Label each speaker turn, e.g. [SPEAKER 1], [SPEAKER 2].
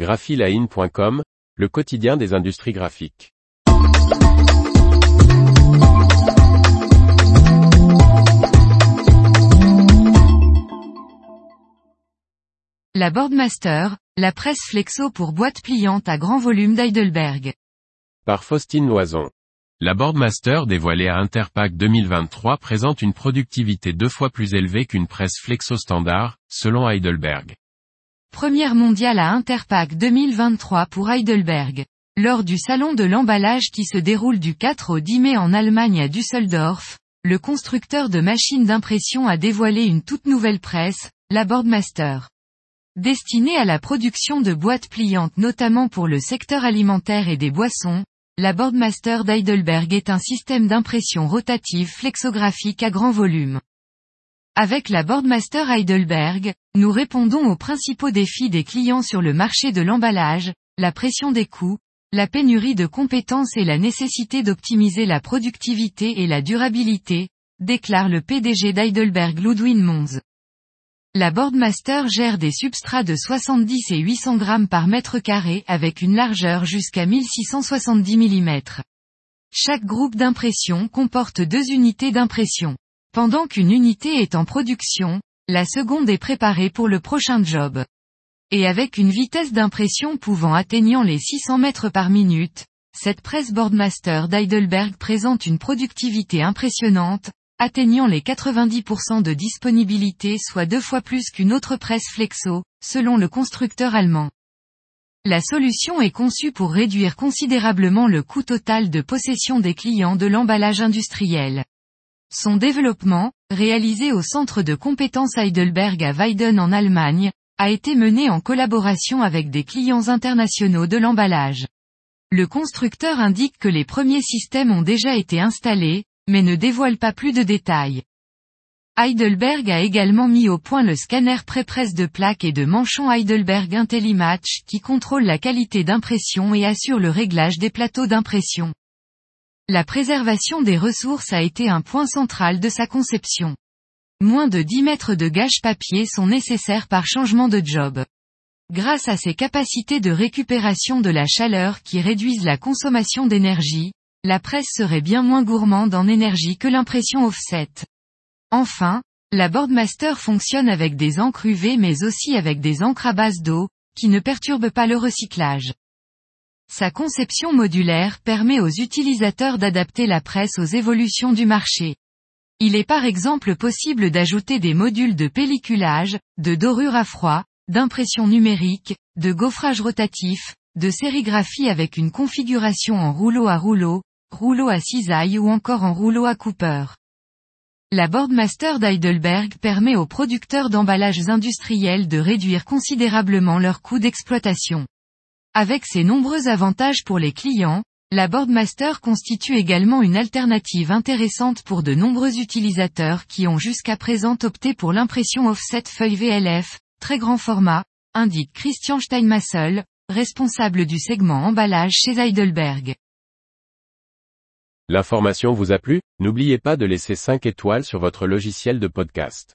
[SPEAKER 1] graphiline.com, le quotidien des industries graphiques.
[SPEAKER 2] La Boardmaster, la presse flexo pour boîte pliante à grand volume d'Heidelberg.
[SPEAKER 1] Par Faustine Loison. La Boardmaster dévoilée à Interpack 2023 présente une productivité deux fois plus élevée qu'une presse flexo standard, selon Heidelberg.
[SPEAKER 2] Première mondiale à Interpack 2023 pour Heidelberg. Lors du salon de l'emballage qui se déroule du 4 au 10 mai en Allemagne à Düsseldorf, le constructeur de machines d'impression a dévoilé une toute nouvelle presse, la Boardmaster. Destinée à la production de boîtes pliantes notamment pour le secteur alimentaire et des boissons, la Boardmaster d'Heidelberg est un système d'impression rotative flexographique à grand volume. Avec la Boardmaster Heidelberg, nous répondons aux principaux défis des clients sur le marché de l'emballage, la pression des coûts, la pénurie de compétences et la nécessité d'optimiser la productivité et la durabilité, déclare le PDG d'Heidelberg Ludwin Mons. La Boardmaster gère des substrats de 70 et 800 grammes par mètre carré avec une largeur jusqu'à 1670 mm. Chaque groupe d'impression comporte deux unités d'impression. Pendant qu'une unité est en production, la seconde est préparée pour le prochain job. Et avec une vitesse d'impression pouvant atteignant les 600 mètres par minute, cette presse Boardmaster d'Heidelberg présente une productivité impressionnante, atteignant les 90% de disponibilité soit deux fois plus qu'une autre presse Flexo, selon le constructeur allemand. La solution est conçue pour réduire considérablement le coût total de possession des clients de l'emballage industriel. Son développement, réalisé au centre de compétences Heidelberg à Weiden en Allemagne, a été mené en collaboration avec des clients internationaux de l'emballage. Le constructeur indique que les premiers systèmes ont déjà été installés, mais ne dévoile pas plus de détails. Heidelberg a également mis au point le scanner pré-presse de plaques et de manchons Heidelberg IntelliMatch qui contrôle la qualité d'impression et assure le réglage des plateaux d'impression. La préservation des ressources a été un point central de sa conception. Moins de 10 mètres de gage papier sont nécessaires par changement de job. Grâce à ses capacités de récupération de la chaleur qui réduisent la consommation d'énergie, la presse serait bien moins gourmande en énergie que l'impression offset. Enfin, la Boardmaster fonctionne avec des encres UV mais aussi avec des encres à base d'eau, qui ne perturbent pas le recyclage. Sa conception modulaire permet aux utilisateurs d'adapter la presse aux évolutions du marché. Il est par exemple possible d'ajouter des modules de pelliculage, de dorure à froid, d'impression numérique, de gaufrage rotatif, de sérigraphie avec une configuration en rouleau à rouleau, rouleau à cisaille ou encore en rouleau à coupeur. La Boardmaster d'Heidelberg permet aux producteurs d'emballages industriels de réduire considérablement leurs coûts d'exploitation. Avec ses nombreux avantages pour les clients, la Boardmaster constitue également une alternative intéressante pour de nombreux utilisateurs qui ont jusqu'à présent opté pour l'impression offset feuille VLF, très grand format, indique Christian Steinmassel, responsable du segment emballage chez Heidelberg.
[SPEAKER 1] L'information vous a plu? N'oubliez pas de laisser 5 étoiles sur votre logiciel de podcast.